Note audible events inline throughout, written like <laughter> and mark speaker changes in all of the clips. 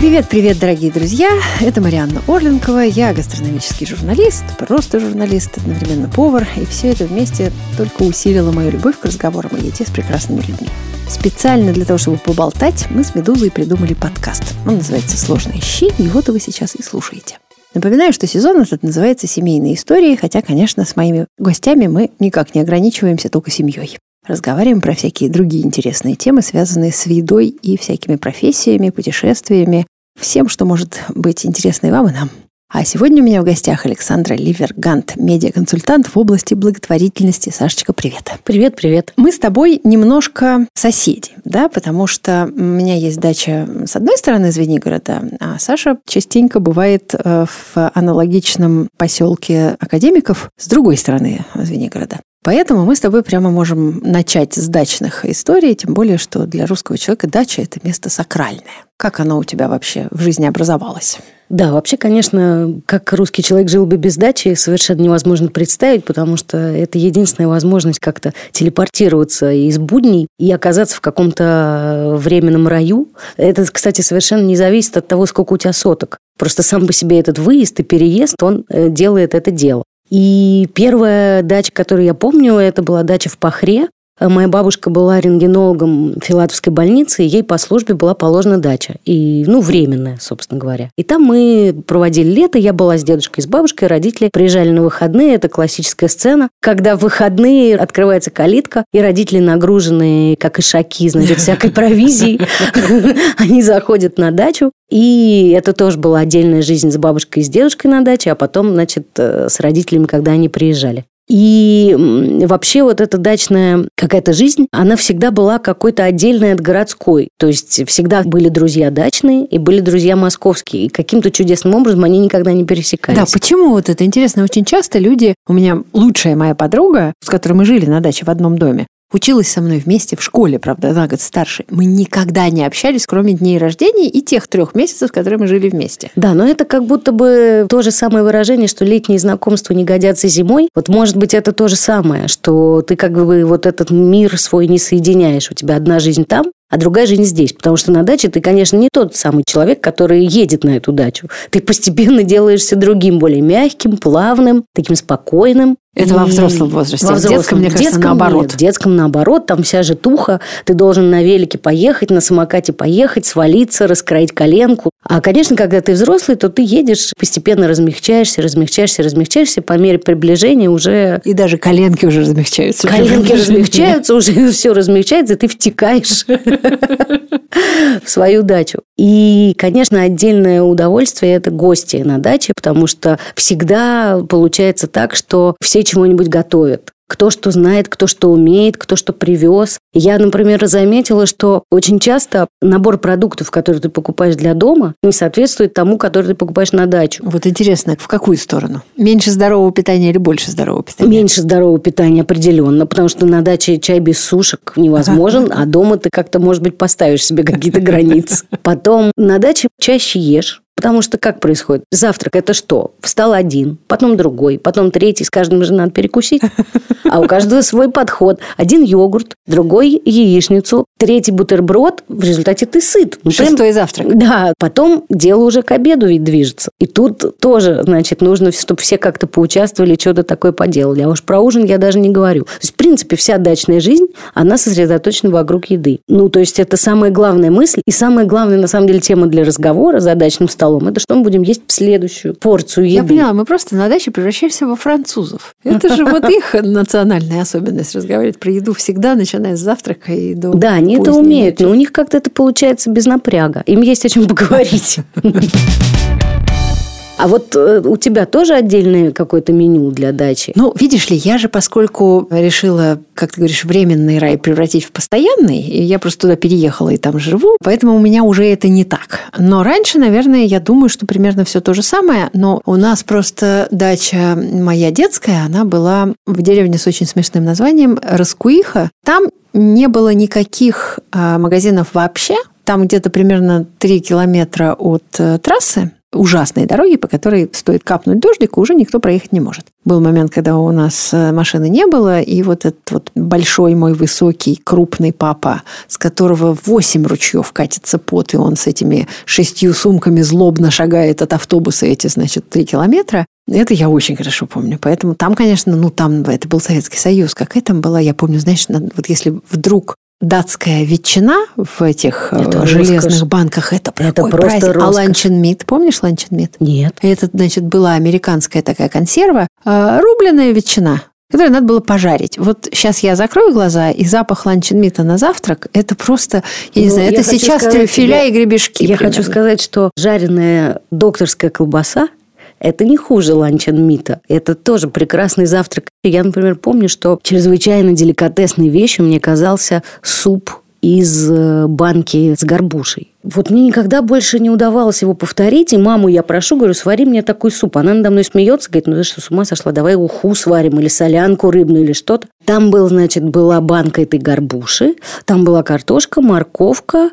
Speaker 1: Привет-привет, дорогие друзья! Это Марианна Орленкова, я гастрономический журналист, просто журналист, одновременно повар, и все это вместе только усилило мою любовь к разговорам о еде с прекрасными людьми. Специально для того, чтобы поболтать, мы с Медузой придумали подкаст. Он называется «Сложные щи», вот вы сейчас и слушаете. Напоминаю, что сезон этот называется «Семейные истории», хотя, конечно, с моими гостями мы никак не ограничиваемся только семьей. Разговариваем про всякие другие интересные темы, связанные с едой и всякими профессиями, путешествиями, всем, что может быть интересно и вам, и нам. А сегодня у меня в гостях Александра Ливергант, медиаконсультант в области благотворительности. Сашечка, привет.
Speaker 2: Привет, привет.
Speaker 1: Мы с тобой немножко соседи, да, потому что у меня есть дача с одной стороны Звенигорода, а Саша частенько бывает э, в аналогичном поселке академиков с другой стороны Звенигорода. Поэтому мы с тобой прямо можем начать с дачных историй, тем более, что для русского человека дача – это место сакральное. Как оно у тебя вообще в жизни образовалось?
Speaker 2: Да, вообще, конечно, как русский человек жил бы без дачи, совершенно невозможно представить, потому что это единственная возможность как-то телепортироваться из будней и оказаться в каком-то временном раю. Это, кстати, совершенно не зависит от того, сколько у тебя соток. Просто сам по себе этот выезд и переезд, он э, делает это дело. И первая дача, которую я помню, это была дача в Пахре. Моя бабушка была рентгенологом Филатовской больницы, и ей по службе была положена дача. И, ну, временная, собственно говоря. И там мы проводили лето, я была с дедушкой с бабушкой, родители приезжали на выходные, это классическая сцена, когда в выходные открывается калитка, и родители нагружены, как и шаки, значит, всякой провизией, <laughs> они заходят на дачу, и это тоже была отдельная жизнь с бабушкой и с дедушкой на даче, а потом, значит, э, с родителями, когда они приезжали. И вообще вот эта дачная какая-то жизнь, она всегда была какой-то отдельной от городской. То есть всегда были друзья дачные и были друзья московские. И каким-то чудесным образом они никогда не пересекались.
Speaker 1: Да, почему вот это интересно? Очень часто люди... У меня лучшая моя подруга, с которой мы жили на даче в одном доме, Училась со мной вместе в школе, правда, на год старше. Мы никогда не общались, кроме дней рождения и тех трех месяцев, которые мы жили вместе.
Speaker 2: Да, но это как будто бы то же самое выражение, что летние знакомства не годятся зимой. Вот может быть это то же самое, что ты как бы вот этот мир свой не соединяешь. У тебя одна жизнь там, а другая жизнь здесь. Потому что на даче ты, конечно, не тот самый человек, который едет на эту дачу. Ты постепенно делаешься другим, более мягким, плавным, таким спокойным.
Speaker 1: Это и... во взрослом возрасте.
Speaker 2: Во взрослом. В детском, мне кажется, детском наоборот. Нет, в детском наоборот. Там вся же туха. Ты должен на велике поехать, на самокате поехать, свалиться, раскроить коленку. А, конечно, когда ты взрослый, то ты едешь, постепенно размягчаешься, размягчаешься, размягчаешься. По мере приближения уже...
Speaker 1: И даже коленки уже размягчаются.
Speaker 2: Коленки размягчаются, уже <laughs> все размягчается, и ты втекаешь <laughs> в свою дачу. И, конечно, отдельное удовольствие – это гости на даче, потому что всегда получается так, что все чего-нибудь готовят кто что знает, кто что умеет, кто что привез. Я, например, заметила, что очень часто набор продуктов, которые ты покупаешь для дома, не соответствует тому, который ты покупаешь на дачу.
Speaker 1: Вот интересно, в какую сторону? Меньше здорового питания или больше здорового питания?
Speaker 2: Меньше здорового питания определенно, потому что на даче чай без сушек невозможен, а дома ты как-то, может быть, поставишь себе какие-то границы. Потом на даче чаще ешь, Потому что как происходит? Завтрак – это что? Встал один, потом другой, потом третий. С каждым же надо перекусить. А у каждого свой подход. Один йогурт, другой яичницу, третий бутерброд. В результате ты сыт.
Speaker 1: Ну, Шестой завтрак.
Speaker 2: Да. Потом дело уже к обеду ведь движется. И тут тоже, значит, нужно, чтобы все как-то поучаствовали, что-то такое поделали. А уж про ужин я даже не говорю. То есть, в принципе, вся дачная жизнь, она сосредоточена вокруг еды. Ну, то есть, это самая главная мысль и самая главная, на самом деле, тема для разговора за дачным столом столом. Это что мы будем есть в следующую порцию еды.
Speaker 1: Я поняла, мы просто на даче превращаемся во французов. Это же вот их национальная особенность разговаривать про еду всегда, начиная с завтрака и до
Speaker 2: Да, они это умеют, но у них как-то это получается без напряга. Им есть о чем поговорить. <laughs> А вот э, у тебя тоже отдельное какое-то меню для дачи?
Speaker 1: Ну, видишь ли, я же, поскольку решила, как ты говоришь, временный рай превратить в постоянный, и я просто туда переехала и там живу, поэтому у меня уже это не так. Но раньше, наверное, я думаю, что примерно все то же самое, но у нас просто дача моя детская, она была в деревне с очень смешным названием Раскуиха. Там не было никаких а, магазинов вообще. Там где-то примерно 3 километра от э, трассы ужасные дороги, по которой стоит капнуть дождик, уже никто проехать не может. Был момент, когда у нас э, машины не было, и вот этот вот большой мой высокий, крупный папа, с которого восемь ручьев катится пот, и он с этими шестью сумками злобно шагает от автобуса эти, значит, три километра, это я очень хорошо помню. Поэтому там, конечно, ну там это был Советский Союз. Какая там была, я помню, знаешь, вот если вдруг датская ветчина в этих э, это железных роскошь. банках. Это, это просто праздник. А роскошь. А ланчен-мит, помнишь ланчен-мит?
Speaker 2: Нет.
Speaker 1: Это, значит, была американская такая консерва, э, рубленая ветчина которую надо было пожарить. Вот сейчас я закрою глаза, и запах ланчен-мита на завтрак, это просто, я не ну, знаю, это сейчас трюфеля и гребешки.
Speaker 2: Я примерно. хочу сказать, что жареная докторская колбаса это не хуже ланчен-мита. Это тоже прекрасный завтрак. Я, например, помню, что чрезвычайно деликатесной вещью мне казался суп из э, банки с горбушей. Вот мне никогда больше не удавалось его повторить, и маму я прошу, говорю, свари мне такой суп. Она надо мной смеется, говорит, ну ты что, с ума сошла, давай уху сварим, или солянку рыбную, или что-то. Там был, значит, была банка этой горбуши, там была картошка, морковка,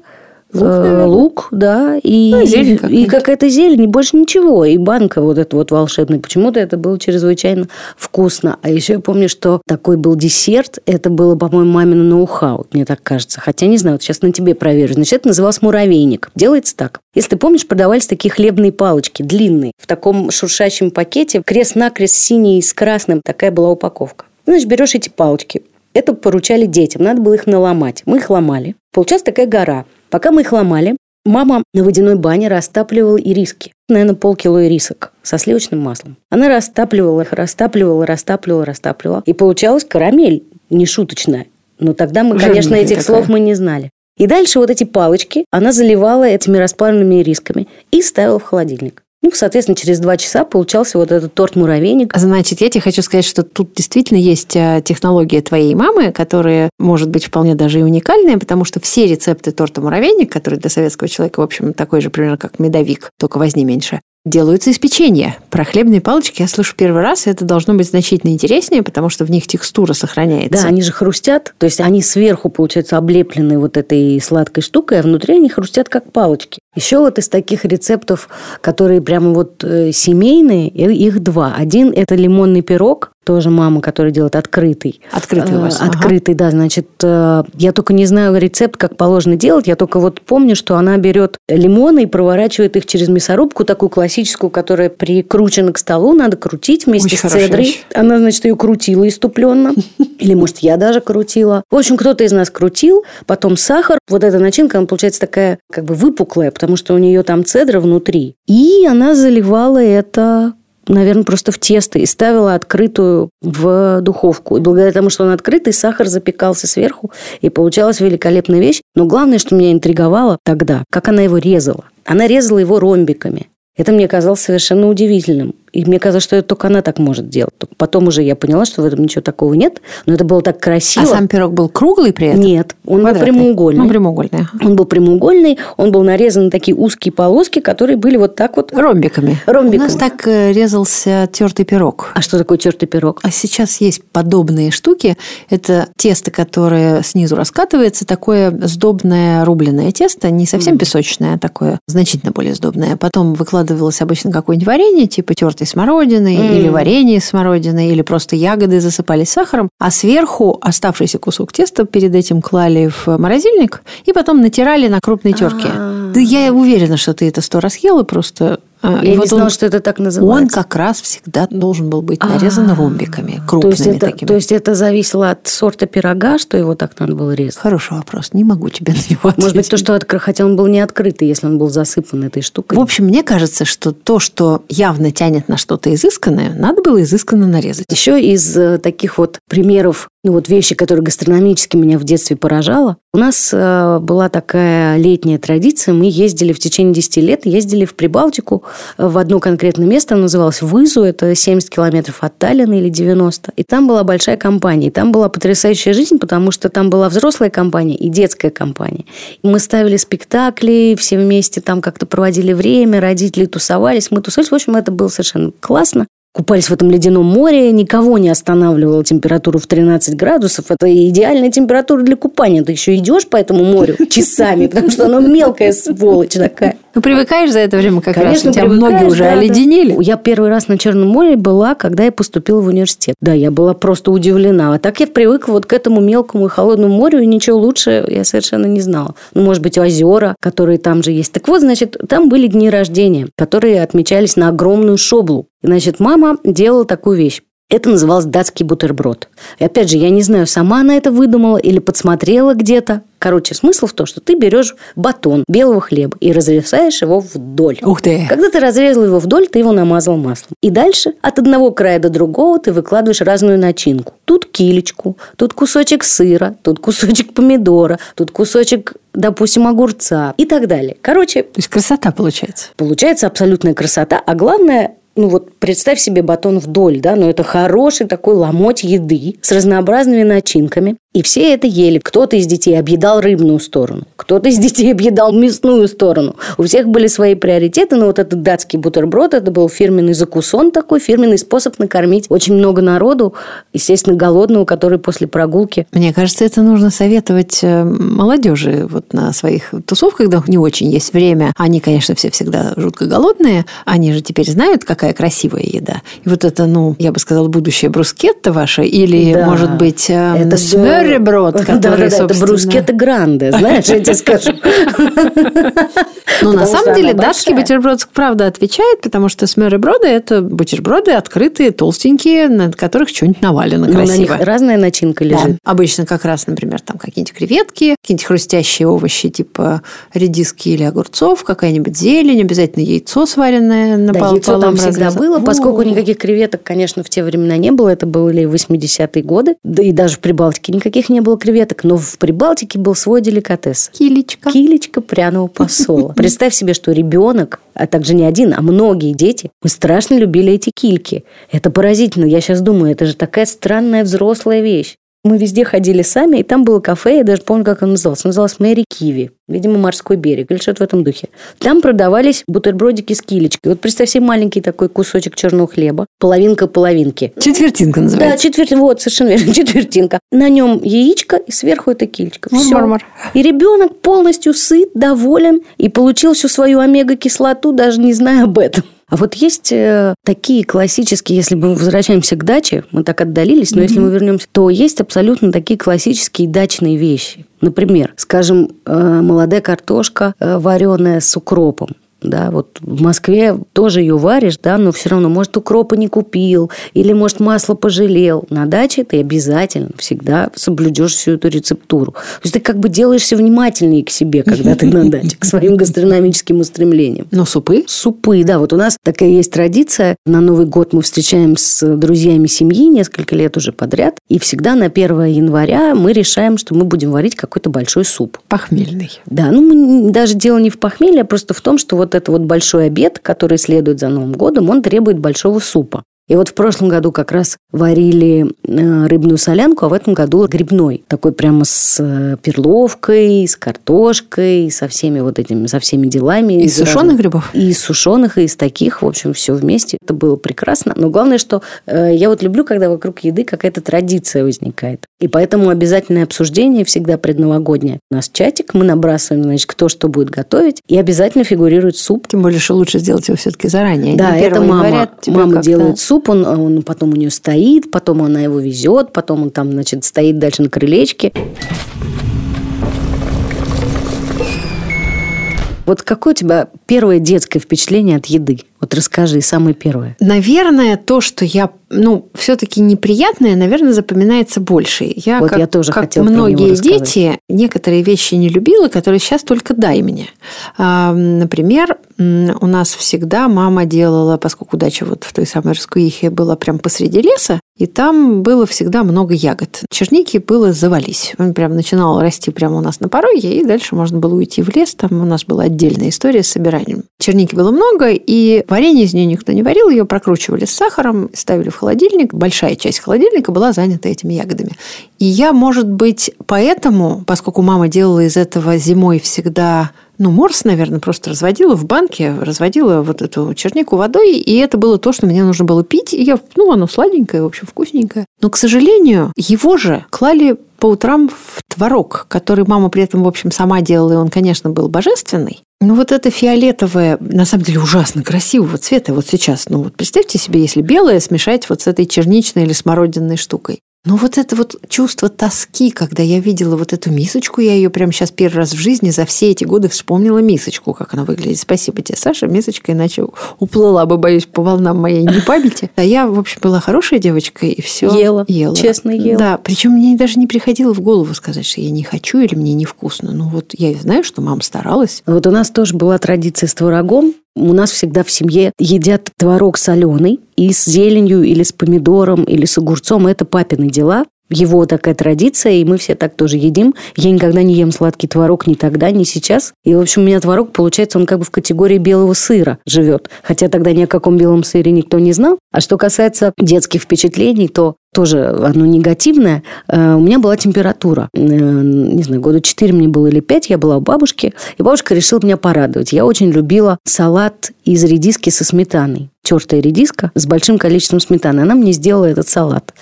Speaker 2: Лук, э, лук, да, и, ну, зелень и, и какая-то зелень, и больше ничего. И банка вот эта вот волшебная. Почему-то это было чрезвычайно вкусно. А еще я помню, что такой был десерт. Это было, по-моему, мамино ноу-хау, мне так кажется. Хотя не знаю, вот сейчас на тебе проверю. Значит, это называлось муравейник. Делается так. Если ты помнишь, продавались такие хлебные палочки, длинные, в таком шуршащем пакете, крест-накрест синий с красным. Такая была упаковка. Значит, берешь эти палочки, это поручали детям, надо было их наломать. Мы их ломали. Получалась такая гора. Пока мы их ломали, мама на водяной бане растапливала ириски. Наверное, полкило ирисок со сливочным маслом. Она растапливала их, растапливала, растапливала, растапливала. И получалась карамель нешуточная. Но тогда мы, конечно, этих такая. слов мы не знали. И дальше вот эти палочки она заливала этими расплавленными ирисками и ставила в холодильник. Ну, соответственно, через два часа получался вот этот торт-муравейник.
Speaker 1: Значит, я тебе хочу сказать, что тут действительно есть э, технология твоей мамы, которая может быть вполне даже и уникальная, потому что все рецепты торта-муравейник, который для советского человека, в общем, такой же примерно, как медовик, только возни меньше, делаются из печенья. Про хлебные палочки я слышу первый раз, и это должно быть значительно интереснее, потому что в них текстура сохраняется.
Speaker 2: Да, они же хрустят, то есть они сверху, получается, облеплены вот этой сладкой штукой, а внутри они хрустят как палочки. Еще вот из таких рецептов, которые прямо вот э, семейные, их два. Один – это лимонный пирог, тоже мама, которая делает открытый.
Speaker 1: Открытый у вас?
Speaker 2: Э, открытый, ага. да. Значит, э, я только не знаю рецепт, как положено делать. Я только вот помню, что она берет лимоны и проворачивает их через мясорубку, такую классическую, которая прикручена к столу, надо крутить вместе Очень с цедрой. Она, значит, ее крутила иступленно. <laughs> Или, может, я даже крутила. В общем, кто-то из нас крутил. Потом сахар. Вот эта начинка, она получается такая как бы выпуклая, потому что у нее там цедра внутри. И она заливала это наверное, просто в тесто и ставила открытую в духовку. И благодаря тому, что он открытый, сахар запекался сверху, и получалась великолепная вещь. Но главное, что меня интриговало тогда, как она его резала. Она резала его ромбиками. Это мне казалось совершенно удивительным. И мне казалось, что это только она так может делать. Только потом уже я поняла, что в этом ничего такого нет. Но это было так красиво. А
Speaker 1: сам пирог был круглый при этом?
Speaker 2: Нет, он Квадратный. был прямоугольный.
Speaker 1: Ну, прямоугольный.
Speaker 2: Он был прямоугольный, он был нарезан на такие узкие полоски, которые были вот так вот...
Speaker 1: Ромбиками.
Speaker 2: Ромбиками.
Speaker 1: У нас так э, резался тертый пирог.
Speaker 2: А что такое тертый пирог?
Speaker 1: А сейчас есть подобные штуки. Это тесто, которое снизу раскатывается, такое сдобное рубленое тесто, не совсем mm. песочное, а такое значительно более сдобное. Потом выкладывалось обычно какое-нибудь варенье, типа тертой смородины mm. или варенье из смородины, или просто ягоды засыпались сахаром, а сверху оставшийся кусок теста перед этим клали в морозильник и потом натирали на крупной терке. А-а-а. Да я уверена, что ты это сто раз ела, просто
Speaker 2: а, Я и не вот знала, он, что это так называется.
Speaker 1: Он как раз всегда должен был быть нарезан А-а-а. ромбиками, крупными
Speaker 2: то это,
Speaker 1: такими.
Speaker 2: То есть это зависело от сорта пирога, что его так надо было резать?
Speaker 1: Хороший вопрос. Не могу тебе на него ответить.
Speaker 2: Может быть, то, что откры... хотя он был не открытый, если он был засыпан этой штукой.
Speaker 1: В общем, мне кажется, что то, что явно тянет на что-то изысканное, надо было изысканно нарезать.
Speaker 2: Еще из э, таких вот примеров ну вот вещи, которые гастрономически меня в детстве поражало. У нас э, была такая летняя традиция. Мы ездили в течение 10 лет, ездили в Прибалтику э, в одно конкретное место. Называлось Вызу. Это 70 километров от Таллина или 90. И там была большая компания. И там была потрясающая жизнь, потому что там была взрослая компания и детская компания. И мы ставили спектакли, все вместе там как-то проводили время, родители тусовались, мы тусовались. В общем, это было совершенно классно купались в этом ледяном море, никого не останавливала температуру в 13 градусов. Это идеальная температура для купания. Ты еще идешь по этому морю <laughs> часами, потому что оно мелкая сволочь такая.
Speaker 1: Ну, привыкаешь за это время как Конечно, раз. У тебя многие уже да, оледенели.
Speaker 2: Да. Я первый раз на Черном море была, когда я поступила в университет. Да, я была просто удивлена. А так я привыкла вот к этому мелкому и холодному морю, и ничего лучше я совершенно не знала. Ну, может быть, озера, которые там же есть. Так вот, значит, там были дни рождения, которые отмечались на огромную шоблу. Значит, мама делала такую вещь. Это называлось датский бутерброд. И опять же, я не знаю, сама она это выдумала или подсмотрела где-то. Короче, смысл в том, что ты берешь батон белого хлеба и разрезаешь его вдоль.
Speaker 1: Ух ты!
Speaker 2: Когда ты разрезал его вдоль, ты его намазал маслом. И дальше от одного края до другого ты выкладываешь разную начинку. Тут килечку, тут кусочек сыра, тут кусочек помидора, тут кусочек допустим, огурца и так далее. Короче... То
Speaker 1: есть красота получается.
Speaker 2: Получается абсолютная красота, а главное, ну вот представь себе батон вдоль, да, но это хороший такой ломоть еды с разнообразными начинками. И все это ели. Кто-то из детей объедал рыбную сторону, кто-то из детей объедал мясную сторону. У всех были свои приоритеты, но вот этот датский бутерброд, это был фирменный закусон такой, фирменный способ накормить очень много народу, естественно, голодного, который после прогулки.
Speaker 1: Мне кажется, это нужно советовать э, молодежи вот на своих тусовках, когда не очень есть время. Они, конечно, все всегда жутко голодные. Они же теперь знают, какая красивая еда. И вот это, ну, я бы сказала, будущее брускетта ваше или, да. может быть, э, это Мюрреброд, который, да, да, да,
Speaker 2: это брускетта гранде, <laughs> знаешь, я тебе скажу.
Speaker 1: Ну, на самом деле, датский бутерброд, правда, отвечает, потому что смереброды – это бутерброды открытые, толстенькие, на которых что-нибудь навалено красиво.
Speaker 2: на них разная начинка лежит.
Speaker 1: Обычно как раз, например, там какие-нибудь креветки, какие-нибудь хрустящие овощи типа редиски или огурцов, какая-нибудь зелень, обязательно яйцо сваренное на
Speaker 2: да, яйцо там всегда было, поскольку никаких креветок, конечно, в те времена не было, это были 80-е годы, да и даже в Прибалтике никаких не было креветок, но в Прибалтике был свой деликатес.
Speaker 1: Килечка.
Speaker 2: Килечка пряного посола. <laughs> Представь себе, что ребенок, а также не один, а многие дети, мы страшно любили эти кильки. Это поразительно. Я сейчас думаю, это же такая странная взрослая вещь. Мы везде ходили сами, и там было кафе, я даже помню, как оно называлось. Оно называлось Мэри Киви. Видимо, морской берег или что-то в этом духе. Там продавались бутербродики с килечкой. Вот представь себе маленький такой кусочек черного хлеба. Половинка половинки.
Speaker 1: Четвертинка называется.
Speaker 2: Да, четвертинка. Вот, совершенно верно. <laughs> Четвертинка. На нем яичко, и сверху это килечка. Все. Мар-мар. И ребенок полностью сыт, доволен и получил всю свою омега-кислоту, даже не зная об этом. А вот есть э, такие классические, если мы возвращаемся к даче, мы так отдалились, но mm-hmm. если мы вернемся, то есть абсолютно такие классические дачные вещи. Например, скажем, э, молодая картошка э, вареная с укропом да, вот в Москве тоже ее варишь, да, но все равно, может, укропа не купил, или, может, масло пожалел. На даче ты обязательно всегда соблюдешь всю эту рецептуру. То есть ты как бы делаешься внимательнее к себе, когда ты на даче, к своим гастрономическим устремлениям.
Speaker 1: Но супы?
Speaker 2: Супы, да. Вот у нас такая есть традиция. На Новый год мы встречаем с друзьями семьи несколько лет уже подряд, и всегда на 1 января мы решаем, что мы будем варить какой-то большой суп.
Speaker 1: Похмельный.
Speaker 2: Да, ну мы, даже дело не в похмелье, а просто в том, что вот вот это вот большой обед, который следует за Новым годом, он требует большого супа. И вот в прошлом году как раз варили э, рыбную солянку, а в этом году грибной. Такой прямо с э, перловкой, с картошкой, со всеми вот этими, со всеми делами.
Speaker 1: Из сушеных грибов?
Speaker 2: И из сушеных, и из таких. В общем, все вместе. Это было прекрасно. Но главное, что э, я вот люблю, когда вокруг еды какая-то традиция возникает. И поэтому обязательное обсуждение всегда предновогоднее. У нас чатик, мы набрасываем, значит, кто что будет готовить. И обязательно фигурирует суп.
Speaker 1: Тем более, что лучше сделать его все-таки заранее.
Speaker 2: Да, это мама. Мама делает суп суп, он, он потом у нее стоит, потом она его везет, потом он там, значит, стоит дальше на крылечке. Вот какое у тебя первое детское впечатление от еды? Вот расскажи, самое первое.
Speaker 1: Наверное, то, что я, ну, все-таки неприятное, наверное, запоминается больше. Я,
Speaker 2: вот
Speaker 1: как,
Speaker 2: я тоже
Speaker 1: как
Speaker 2: хотела
Speaker 1: многие дети, некоторые вещи не любила, которые сейчас только дай мне. Например, у нас всегда мама делала, поскольку дача вот в той самой Раскуихе была прям посреди леса, и там было всегда много ягод. Черники было завались. Он прям начинал расти прямо у нас на пороге, и дальше можно было уйти в лес. Там у нас была отдельная история с собиранием. Черники было много, и Варенье из нее никто не варил, ее прокручивали с сахаром, ставили в холодильник. Большая часть холодильника была занята этими ягодами. И я, может быть, поэтому, поскольку мама делала из этого зимой всегда ну, морс, наверное, просто разводила в банке, разводила вот эту чернику водой, и это было то, что мне нужно было пить. И я, ну, оно сладенькое, в общем, вкусненькое. Но, к сожалению, его же клали по утрам в творог, который мама при этом, в общем, сама делала, и он, конечно, был божественный. Ну вот это фиолетовое, на самом деле ужасно красивого цвета вот сейчас. Ну вот представьте себе, если белое смешать вот с этой черничной или смородинной штукой. Но вот это вот чувство тоски, когда я видела вот эту мисочку, я ее прямо сейчас первый раз в жизни за все эти годы вспомнила мисочку, как она выглядит. Спасибо тебе, Саша, мисочка, иначе уплыла бы, боюсь, по волнам моей непамяти. А я, в общем, была хорошая девочка, и все
Speaker 2: ела. ела. Честно ела.
Speaker 1: Да, причем мне даже не приходило в голову сказать, что я не хочу или мне невкусно. Ну вот я знаю, что мама старалась.
Speaker 2: Вот у нас тоже была традиция с творогом. У нас всегда в семье едят творог соленый и с зеленью или с помидором или с огурцом. Это папины дела его такая традиция, и мы все так тоже едим. Я никогда не ем сладкий творог ни тогда, ни сейчас. И, в общем, у меня творог, получается, он как бы в категории белого сыра живет. Хотя тогда ни о каком белом сыре никто не знал. А что касается детских впечатлений, то тоже оно негативное. Э, у меня была температура. Э, не знаю, года 4 мне было или 5, я была у бабушки, и бабушка решила меня порадовать. Я очень любила салат из редиски со сметаной тертая редиска с большим количеством сметаны. Она мне сделала этот салат.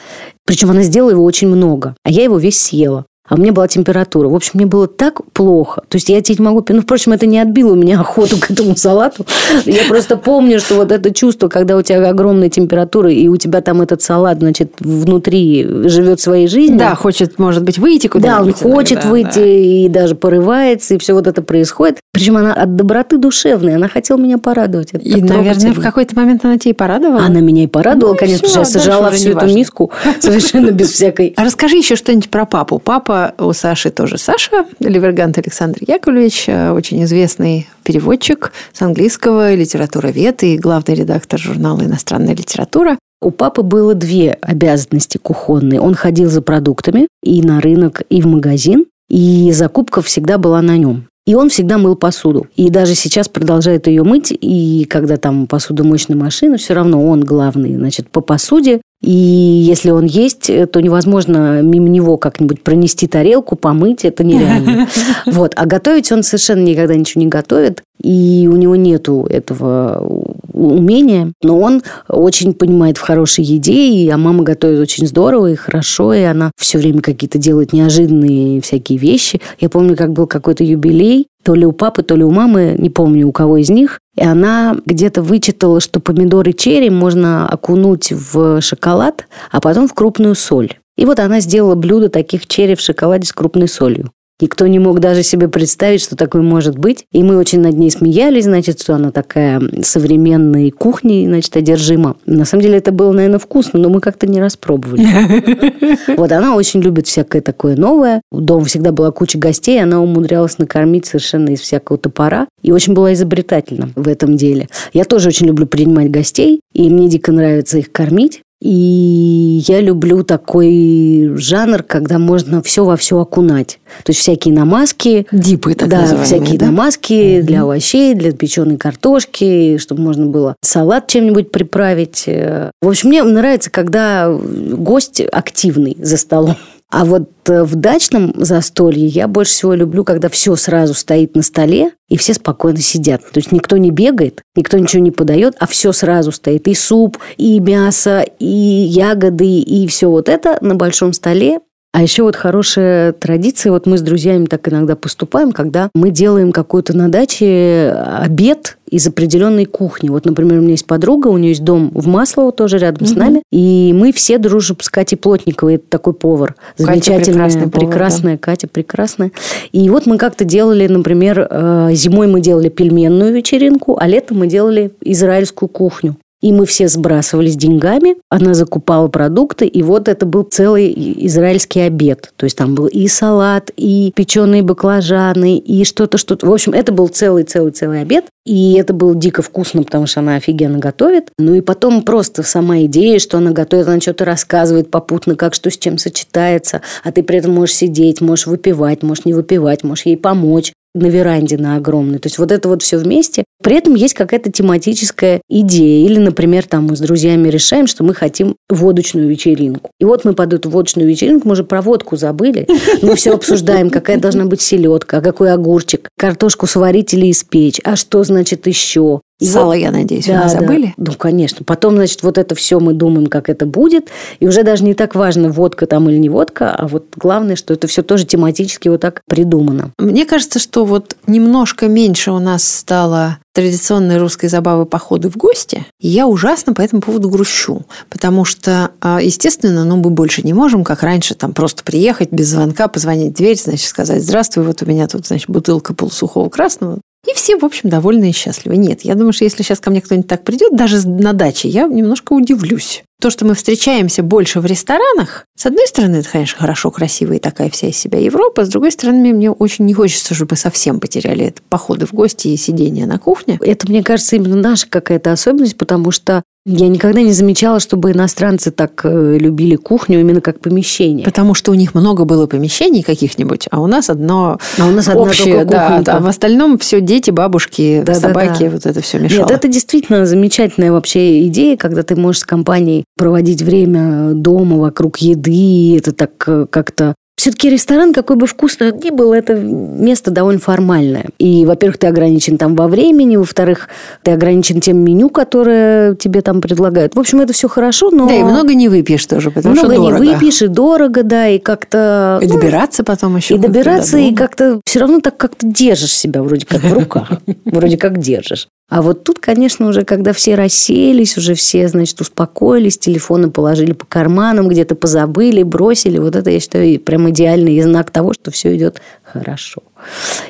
Speaker 2: Причем она сделала его очень много, а я его весь съела а у меня была температура. В общем, мне было так плохо. То есть я тебе могу... Ну, впрочем, это не отбило у меня <laughs> охоту к этому салату. Я просто помню, что вот это чувство, когда у тебя огромная температура, и у тебя там этот салат, значит, внутри живет своей жизнью.
Speaker 1: Да, хочет, может быть, выйти куда-нибудь.
Speaker 2: Да, он хочет да, выйти да. и даже порывается, и все вот это происходит. Причем она от доброты душевной, она хотела меня порадовать. Это
Speaker 1: и, наверное, в какой-то момент она тебя и порадовала.
Speaker 2: Она меня и порадовала, ну, конечно, все, потому что я сожрала всю эту миску совершенно без всякой... <laughs>
Speaker 1: А расскажи еще что-нибудь про папу. Папа папа у Саши тоже Саша, Ливергант Александр Яковлевич, э, очень известный переводчик с английского, литературовед и главный редактор журнала «Иностранная литература».
Speaker 2: У папы было две обязанности кухонные. Он ходил за продуктами и на рынок, и в магазин, и закупка всегда была на нем. И он всегда мыл посуду. И даже сейчас продолжает ее мыть. И когда там посудомоечная машина, все равно он главный, значит, по посуде. И если он есть, то невозможно мимо него как-нибудь пронести тарелку, помыть, это нереально. <laughs> Вот. А готовить он совершенно никогда ничего не готовит, и у него нету этого умения, но он очень понимает в хорошей еде, и а мама готовит очень здорово и хорошо, и она все время какие-то делает неожиданные всякие вещи. Я помню, как был какой-то юбилей, то ли у папы, то ли у мамы, не помню у кого из них, и она где-то вычитала, что помидоры черри можно окунуть в шоколад, а потом в крупную соль. И вот она сделала блюдо таких черри в шоколаде с крупной солью. Никто не мог даже себе представить, что такое может быть. И мы очень над ней смеялись, значит, что она такая современной кухней, значит, одержима. На самом деле это было, наверное, вкусно, но мы как-то не распробовали. <laughs> Вот она очень любит всякое такое новое. Дома всегда была куча гостей, она умудрялась накормить совершенно из всякого топора. И очень была изобретательна в этом деле. Я тоже очень люблю принимать гостей, и мне дико нравится их кормить. И я люблю такой жанр, когда можно все во все окунать. То есть всякие намазки.
Speaker 1: Дипы, так
Speaker 2: Да, всякие да? намазки угу. для овощей, для печеной картошки, чтобы можно было салат чем-нибудь приправить. В общем, мне нравится, когда гость активный за столом. А вот э, в дачном застолье я больше всего люблю, когда все сразу стоит на столе, и все спокойно сидят. То есть никто не бегает, никто ничего не подает, а все сразу стоит. И суп, и мясо, и ягоды, и все вот это на большом столе. А еще вот хорошая традиция, вот мы с друзьями так иногда поступаем, когда мы делаем какой-то на даче обед из определенной кухни. Вот, например, у меня есть подруга, у нее есть дом в Маслово, тоже рядом угу. с нами, и мы все дружим с Катей Плотниковой, это такой повар, замечательная, Катя прекрасная, да. Катя прекрасная. И вот мы как-то делали, например, э, зимой мы делали пельменную вечеринку, а летом мы делали израильскую кухню. И мы все сбрасывались деньгами, она закупала продукты, и вот это был целый израильский обед. То есть там был и салат, и печеные баклажаны, и что-то, что-то. В общем, это был целый-целый-целый обед. И это было дико вкусно, потому что она офигенно готовит. Ну и потом просто сама идея, что она готовит, она что-то рассказывает попутно, как что с чем сочетается, а ты при этом можешь сидеть, можешь выпивать, можешь не выпивать, можешь ей помочь на веранде на огромной. То есть вот это вот все вместе. При этом есть какая-то тематическая идея. Или, например, там мы с друзьями решаем, что мы хотим водочную вечеринку. И вот мы под эту водочную вечеринку, мы уже про водку забыли. Мы все обсуждаем, какая должна быть селедка, а какой огурчик, картошку сварить или испечь, а что значит еще.
Speaker 1: И Сало, вот, я надеюсь, да, вы забыли?
Speaker 2: Да. Ну, конечно. Потом, значит, вот это все мы думаем, как это будет. И уже даже не так важно, водка там или не водка, а вот главное, что это все тоже тематически вот так придумано.
Speaker 1: Мне кажется, что вот немножко меньше у нас стало традиционной русской забавы походы в гости. И я ужасно по этому поводу грущу. Потому что, а, естественно, ну, мы больше не можем, как раньше, там просто приехать без звонка, позвонить в дверь, значит, сказать «Здравствуй, вот у меня тут, значит, бутылка полусухого красного, и все, в общем, довольны и счастливы. Нет, я думаю, что если сейчас ко мне кто-нибудь так придет, даже на даче, я немножко удивлюсь. То, что мы встречаемся больше в ресторанах, с одной стороны, это, конечно, хорошо, красиво такая вся из себя Европа, с другой стороны, мне очень не хочется, чтобы совсем потеряли это походы в гости и сидения на кухне.
Speaker 2: Это, мне кажется, именно наша какая-то особенность, потому что я никогда не замечала, чтобы иностранцы так э, любили кухню именно как помещение.
Speaker 1: Потому что у них много было помещений каких-нибудь, а у нас одно а у нас общее, да, да. В остальном все дети, бабушки, да, собаки, да, да. вот это все мешало.
Speaker 2: Нет, это действительно замечательная вообще идея, когда ты можешь с компанией проводить время дома вокруг еды, это так э, как-то все-таки ресторан, какой бы вкусный он ни был, это место довольно формальное. И, во-первых, ты ограничен там во времени, во-вторых, ты ограничен тем меню, которое тебе там предлагают. В общем, это все хорошо, но...
Speaker 1: Да, и много не выпьешь тоже, потому
Speaker 2: много
Speaker 1: что дорого.
Speaker 2: не выпьешь, и дорого, да, и как-то...
Speaker 1: И ну, добираться потом еще.
Speaker 2: И добираться, и как-то все равно так как-то держишь себя вроде как в руках. <laughs> Вроде как держишь. А вот тут, конечно, уже когда все расселись, уже все, значит, успокоились, телефоны положили по карманам, где-то позабыли, бросили. Вот это, я считаю, прям идеальный знак того, что все идет хорошо.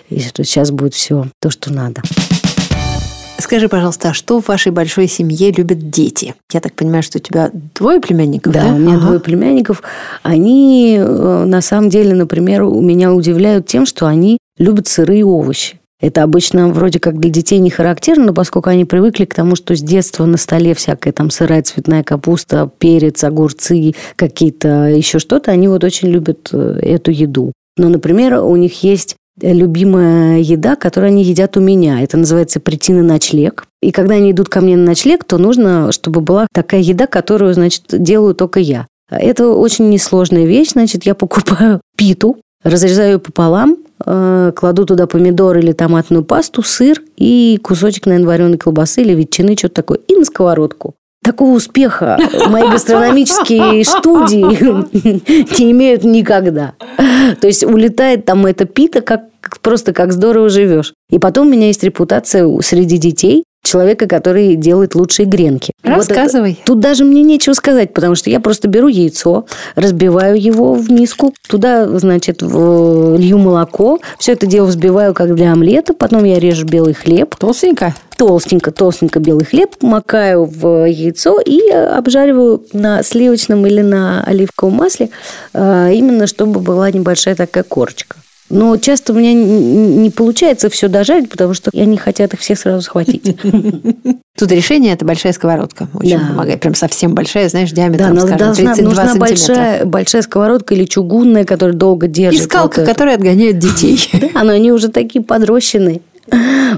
Speaker 2: И что сейчас будет все то, что надо.
Speaker 1: Скажи, пожалуйста, а что в вашей большой семье любят дети? Я так понимаю, что у тебя двое племянников,
Speaker 2: да?
Speaker 1: Да,
Speaker 2: у меня ага. двое племянников. Они, э, на самом деле, например, у меня удивляют тем, что они любят сырые овощи. Это обычно вроде как для детей не характерно, но поскольку они привыкли к тому, что с детства на столе всякая там сырая цветная капуста, перец, огурцы, какие-то еще что-то, они вот очень любят э, эту еду. Но, например, у них есть любимая еда, которую они едят у меня. Это называется прийти на ночлег. И когда они идут ко мне на ночлег, то нужно, чтобы была такая еда, которую, значит, делаю только я. Это очень несложная вещь. Значит, я покупаю <laughs> питу, разрезаю ее пополам, Э, кладу туда помидор или томатную пасту, сыр и кусочек, наверное, вареной колбасы или ветчины, что-то такое, и на сковородку. Такого успеха мои гастрономические студии <laughs> не имеют никогда. То есть улетает там эта пита, как просто как здорово живешь. И потом у меня есть репутация среди детей человека, который делает лучшие гренки.
Speaker 1: Рассказывай. Вот
Speaker 2: это, тут даже мне нечего сказать, потому что я просто беру яйцо, разбиваю его в миску, туда, значит, лью молоко, все это дело взбиваю как для омлета, потом я режу белый хлеб.
Speaker 1: Толстенько?
Speaker 2: Толстенько, толстенько белый хлеб, макаю в яйцо и обжариваю на сливочном или на оливковом масле, а, именно чтобы была небольшая такая корочка. Но часто у меня не получается все дожарить, потому что они хотят их всех сразу схватить. <laughs>
Speaker 1: Тут решение – это большая сковородка. Очень да. помогает. Прям совсем большая, знаешь, диаметром, да, скажем, должна, 32
Speaker 2: нужна сантиметра. большая, большая сковородка или чугунная, которая долго держит.
Speaker 1: И скалка, вот которая отгоняет детей. <laughs>
Speaker 2: Да, но они уже такие подрощенные.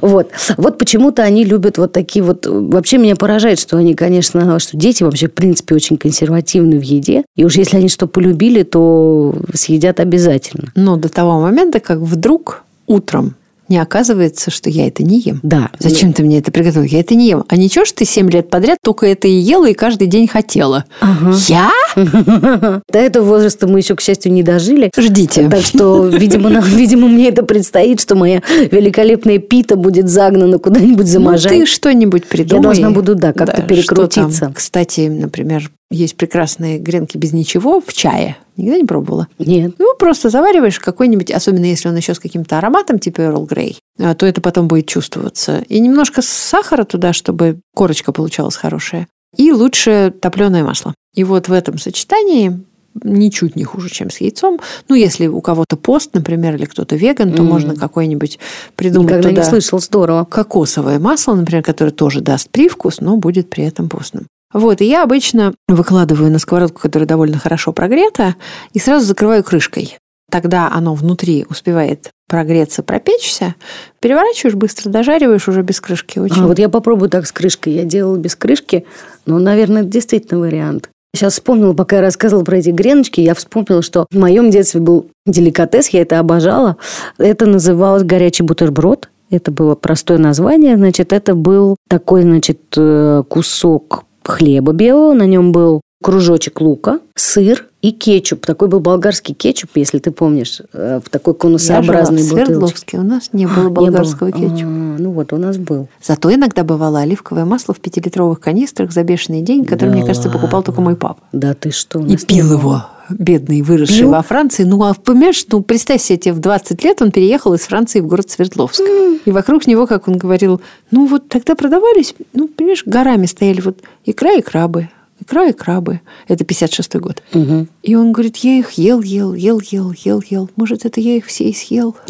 Speaker 2: Вот. Вот почему-то они любят вот такие вот... Вообще меня поражает, что они, конечно, что дети вообще, в принципе, очень консервативны в еде. И уж если они что полюбили, то съедят обязательно.
Speaker 1: Но до того момента, как вдруг утром не оказывается, что я это не ем.
Speaker 2: Да.
Speaker 1: Зачем ты мне это приготовил? Я это не ем. А ничего, что ты 7 лет подряд только это и ела, и каждый день хотела. Ага. Я? <laughs>
Speaker 2: До этого возраста мы еще, к счастью, не дожили.
Speaker 1: Ждите.
Speaker 2: Так что, видимо, <laughs> видимо, мне это предстоит, что моя великолепная пита будет загнана куда-нибудь за Ну,
Speaker 1: ты что-нибудь придумай.
Speaker 2: Я должна буду, да, как-то да, перекрутиться.
Speaker 1: Кстати, например, есть прекрасные гренки без ничего в чае. Никогда не пробовала?
Speaker 2: Нет.
Speaker 1: Ну, просто завариваешь какой-нибудь, особенно если он еще с каким-то ароматом, типа Earl Grey, а, то это потом будет чувствоваться. И немножко сахара туда, чтобы корочка получалась хорошая. И лучше топленое масло. И вот в этом сочетании ничуть не хуже, чем с яйцом. Ну, если у кого-то пост, например, или кто-то веган, то mm. можно какой-нибудь придумать
Speaker 2: Никогда
Speaker 1: туда
Speaker 2: не слышал, здорово.
Speaker 1: Кокосовое масло, например, которое тоже даст привкус, но будет при этом постным. Вот, и я обычно выкладываю на сковородку, которая довольно хорошо прогрета, и сразу закрываю крышкой. Тогда оно внутри успевает прогреться, пропечься, переворачиваешь быстро, дожариваешь уже без крышки.
Speaker 2: Очень. А вот я попробую так с крышкой. Я делала без крышки, но, наверное, это действительно вариант. Сейчас вспомнила, пока я рассказывала про эти греночки, я вспомнила, что в моем детстве был деликатес, я это обожала. Это называлось горячий бутерброд. Это было простое название. Значит, это был такой, значит, э, кусок хлеба белого. На нем был кружочек лука, сыр и кетчуп. Такой был болгарский кетчуп, если ты помнишь, э, в такой конусообразной
Speaker 1: Я жила в Свердловске. У нас не было болгарского
Speaker 2: не было.
Speaker 1: кетчупа.
Speaker 2: А, ну вот, у нас был.
Speaker 1: Зато иногда бывало оливковое масло в пятилитровых канистрах за бешеные деньги, которые,
Speaker 2: Да
Speaker 1: мне кажется, покупал только мой папа.
Speaker 2: Да ты что?
Speaker 1: И пил его, бедный, выросший
Speaker 2: Пил?
Speaker 1: во Франции. Ну, а понимаешь, ну, представь себе, тебе в 20 лет он переехал из Франции в город Свердловск. И вокруг него, как он говорил, ну, вот тогда продавались, ну, понимаешь, горами стояли вот икра и крабы, икра и крабы. Это 56-й год.
Speaker 2: Мгм.
Speaker 1: И он говорит, я их ел, ел, ел, ел, ел, ел. Может, это я их все и съел. <laughs>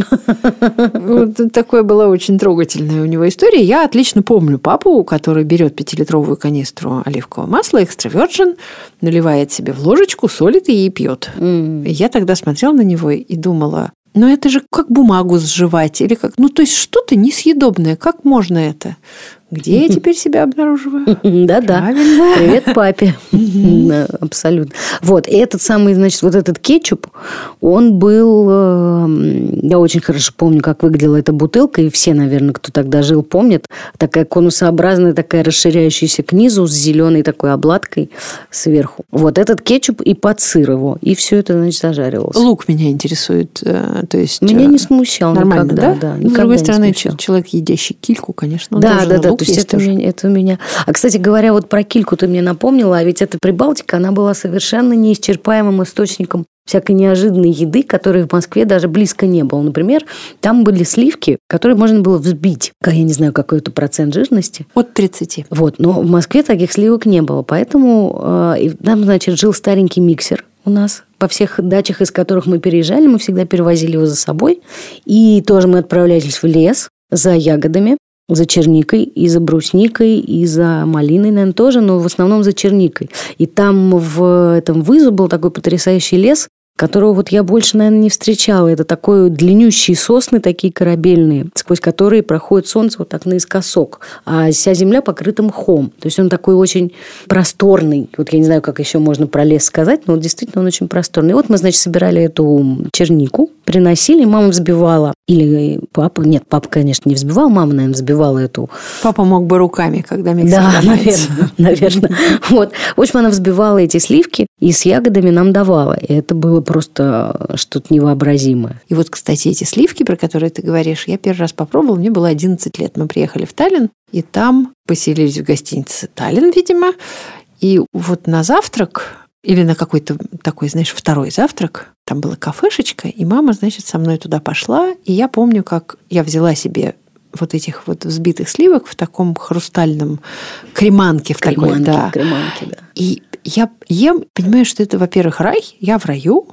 Speaker 1: Вот такая была очень трогательная у него история. Я отлично помню папу, который берет пятилитровую канистру оливкового масла, экстра virgin, наливает себе в ложечку, солит и пьет. Я тогда смотрела на него и думала, ну это же как бумагу сживать или как, ну то есть что-то несъедобное, как можно это? Где я теперь себя обнаруживаю? <laughs>
Speaker 2: Да-да.
Speaker 1: Правильно.
Speaker 2: Привет папе. <laughs> Абсолютно. Вот, и этот самый, значит, вот этот кетчуп, он был... э, Я очень хорошо помню, как выглядела эта бутылка, и все, наверное, кто тогда жил, помнят. Такая конусообразная, такая расширяющаяся к низу с зеленой такой обладкой сверху. Вот этот кетчуп и под сыр его. И все это, значит, зажаривалось.
Speaker 1: Лук меня интересует, э, то есть...
Speaker 2: Меня
Speaker 1: э,
Speaker 2: не смущал
Speaker 1: Нормально,
Speaker 2: никогда.
Speaker 1: да?
Speaker 2: да
Speaker 1: с другой стороны, человек, едящий кильку, конечно, он
Speaker 2: Да, да, да, то есть
Speaker 1: есть
Speaker 2: это,
Speaker 1: тоже.
Speaker 2: меня- это у меня... А, кстати говоря, вот про кильку ты мне напомнила, а ведь эта Прибалтика, она была совершенно неисчерпаемым источником всякой неожиданной еды, которой в Москве даже близко не было. Например, там были сливки, которые можно было взбить. Я не знаю, какой это процент жирности.
Speaker 1: От 30.
Speaker 2: Вот, но в Москве таких сливок не было, поэтому э, там, значит, жил старенький миксер у нас. Во всех дачах, из которых мы переезжали, мы всегда перевозили его за собой. И тоже мы отправлялись в лес за ягодами, за черникой, и за брусникой, и за малиной, наверное, тоже, но в основном за черникой. И там в этом вызу был такой потрясающий лес, которого вот я больше, наверное, не встречала. Это такой длиннющие сосны, такие корабельные, сквозь которые проходит солнце вот так наискосок. А вся земля покрыта мхом. То есть он такой очень просторный. Вот я не знаю, как еще можно про лес сказать, но вот действительно он очень просторный. И вот мы, значит, собирали эту чернику, приносили, мама взбивала. Или папа, нет, папа, конечно, не взбивал, мама, наверное, взбивала эту
Speaker 1: Папа мог бы руками, когда миксер
Speaker 2: да, наверное, наверное. <laughs> Вот. В общем, она взбивала эти сливки и с ягодами нам давала. И это было просто что-то невообразимое.
Speaker 1: И вот, кстати, эти сливки, про которые ты говоришь, я первый раз попробовала, мне было 11 лет. Мы приехали в Таллин, и там поселились в гостинице Таллин, видимо. И вот на завтрак или на какой-то такой, знаешь, второй завтрак, там была кафешечка, и мама, значит, со мной туда пошла, и я помню, как я взяла себе вот этих вот взбитых сливок в таком хрустальном креманке, в такой,
Speaker 2: Креманки,
Speaker 1: да.
Speaker 2: креманки, да.
Speaker 1: И я ем, понимаю, что это, во-первых, рай, я в раю,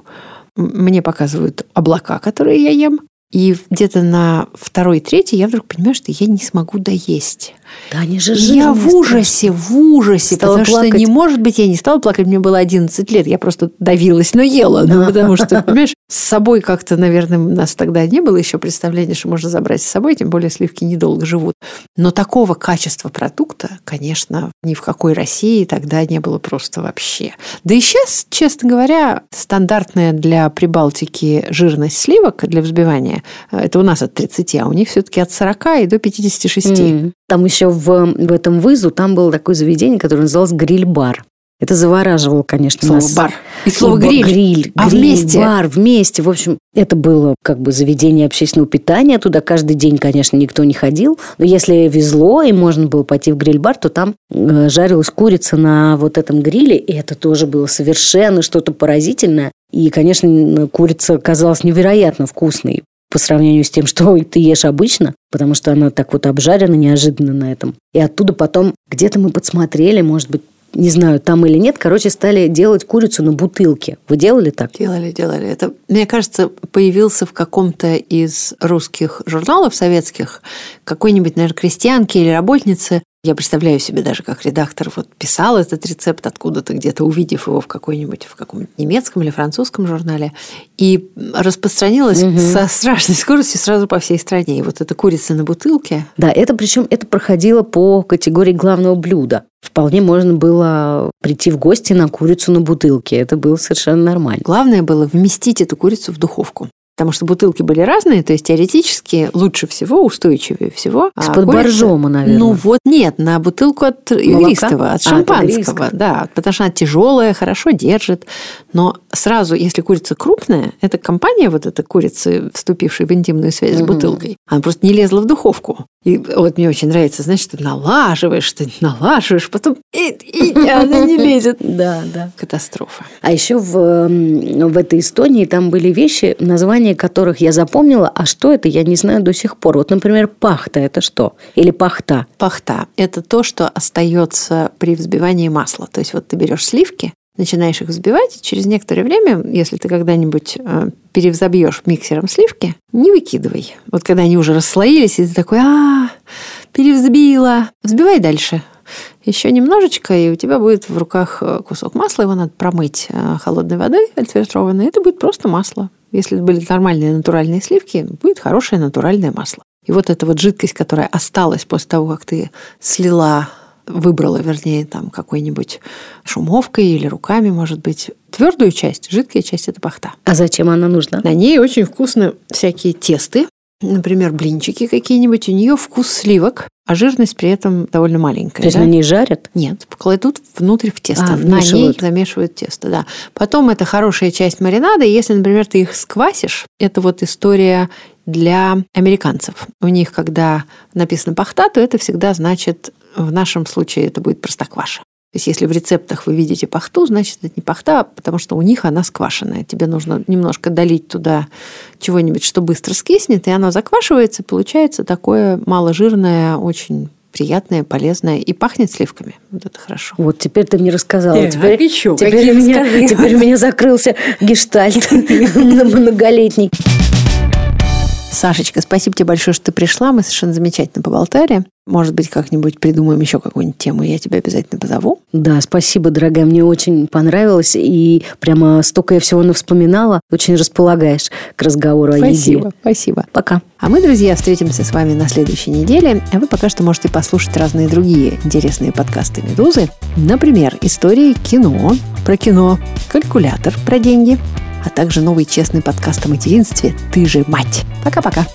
Speaker 1: мне показывают облака, которые я ем, и где-то на второй, третий я вдруг понимаю, что я не смогу доесть.
Speaker 2: Да они же жирные,
Speaker 1: я в ужасе, в ужасе,
Speaker 2: Стала
Speaker 1: потому
Speaker 2: плакать.
Speaker 1: что не может быть, я не стала плакать, мне было 11 лет, я просто давилась, но ела, ну, потому что, понимаешь, с собой как-то, наверное, у нас тогда не было еще представления, что можно забрать с собой, тем более сливки недолго живут. Но такого качества продукта, конечно, ни в какой России тогда не было просто вообще. Да и сейчас, честно говоря, стандартная для Прибалтики жирность сливок для взбивания, э, это у нас от 30, а у них все-таки от 40 и до 56.
Speaker 2: М. Там еще в, в этом вызу там было такое заведение, которое называлось гриль-бар. Это завораживало, конечно,
Speaker 1: Слово
Speaker 2: нас.
Speaker 1: «бар». И слово
Speaker 2: И
Speaker 1: «гриль».
Speaker 2: гриль,
Speaker 1: А
Speaker 2: гриль,
Speaker 1: вместе?
Speaker 2: бар, вместе. В общем, это было как бы заведение общественного питания. Туда каждый день, конечно, никто не ходил. Но если везло и можно было пойти в гриль-бар, то там э, жарилась курица на вот этом гриле. И это тоже было совершенно что-то поразительное. И, конечно, курица казалась невероятно вкусной по сравнению с тем, <laughs> что ты ешь обычно, потому что она так вот обжарена неожиданно на этом. И оттуда потом где-то мы подсмотрели, может быть, не знаю, там или нет, короче, стали делать курицу на бутылке. Вы делали так?
Speaker 1: Делали, делали. Это, мне кажется, появился в каком-то из русских журналов советских какой-нибудь, наверное, крестьянки или работницы. Я представляю себе даже, как редактор вот писал этот рецепт откуда-то, где-то увидев его в какой-нибудь, в каком-нибудь немецком или французском журнале, и распространилось
Speaker 2: Мгм.
Speaker 1: со страшной скоростью сразу по всей стране. И вот эта курица на бутылке,
Speaker 2: Да, это причем это проходило по категории главного блюда. Вполне можно было прийти в гости на курицу на бутылке. Это было совершенно нормально.
Speaker 1: главное было вместить эту курицу в духовку. Потому что бутылки были разные, то есть теоретически лучше всего, устойчивее всего.
Speaker 2: С под боржома, наверное.
Speaker 1: Ну вот нет, на бутылку от игристого, от а, шампанского. От да, потому что она тяжелая, хорошо держит. Но сразу, если курица крупная, эта компания, вот эта курица, вступившая в интимную связь угу. с бутылкой, она просто не лезла в духовку. И вот мне очень нравится, значит, ты налаживаешь, ты налаживаешь, потом и, и она не лезет. <laughs>
Speaker 2: Да, да.
Speaker 1: Катастрофа.
Speaker 2: А еще в, в этой Эстонии там были вещи, названия которых я запомнила, а что это, я не знаю до сих пор. Вот, например, пахта – это что? Или пахта?
Speaker 1: Пахта – это то, что остается при взбивании масла. То есть вот ты берешь сливки, начинаешь их взбивать, и через некоторое время, если ты когда-нибудь э, перевзобьешь миксером сливки, не выкидывай. Вот когда они уже расслоились, и ты такой, а, перевзбила, взбивай дальше. Еще немножечко, и у тебя будет в руках э, кусок масла, его надо промыть э, холодной водой отфильтрованной, это будет просто масло. Если были нормальные натуральные сливки, будет хорошее натуральное масло. И вот эта вот жидкость, которая осталась после того, как ты слила выбрала, вернее, там какой-нибудь шумовкой или руками, может быть, твердую часть, жидкая часть – это пахта.
Speaker 2: А зачем она нужна?
Speaker 1: На ней очень вкусно всякие тесты, например, блинчики какие-нибудь, у нее вкус сливок, а жирность при этом довольно маленькая.
Speaker 2: То есть
Speaker 1: да?
Speaker 2: на ней жарят?
Speaker 1: Нет, кладут внутрь в тесто.
Speaker 2: А,
Speaker 1: на ней замешивают тесто, да. Потом это хорошая часть маринада. И если, например, ты их сквасишь, это вот история для американцев. У них, когда написано пахта, то это всегда значит в нашем случае это будет простокваша. То есть если в рецептах вы видите пахту, значит, это не пахта, потому что у них она сквашенная. Тебе нужно немножко долить туда чего-нибудь, что быстро скиснет, и оно заквашивается, и получается такое маложирное, очень приятное, полезное и пахнет сливками. Вот это хорошо.
Speaker 2: Вот теперь ты мне рассказала.
Speaker 1: Э,
Speaker 2: теперь,
Speaker 1: еще,
Speaker 2: теперь, у меня, теперь у меня закрылся гештальт <laughs> многолетний.
Speaker 1: Сашечка, спасибо тебе большое, что ты пришла. Мы совершенно замечательно поболтали. Может быть, как-нибудь придумаем еще какую-нибудь тему, я тебя обязательно позову.
Speaker 2: Да, спасибо, дорогая, мне очень понравилось, и прямо столько я всего вспоминала. Очень располагаешь к разговору
Speaker 1: спасибо,
Speaker 2: о еде.
Speaker 1: Спасибо, спасибо.
Speaker 2: Пока.
Speaker 1: А мы, друзья, встретимся с вами на следующей неделе, а вы пока что можете послушать разные другие интересные подкасты «Медузы». Например, истории кино, про кино, калькулятор про деньги – а также новый честный подкаст о материнстве «Ты же мать». Пока-пока.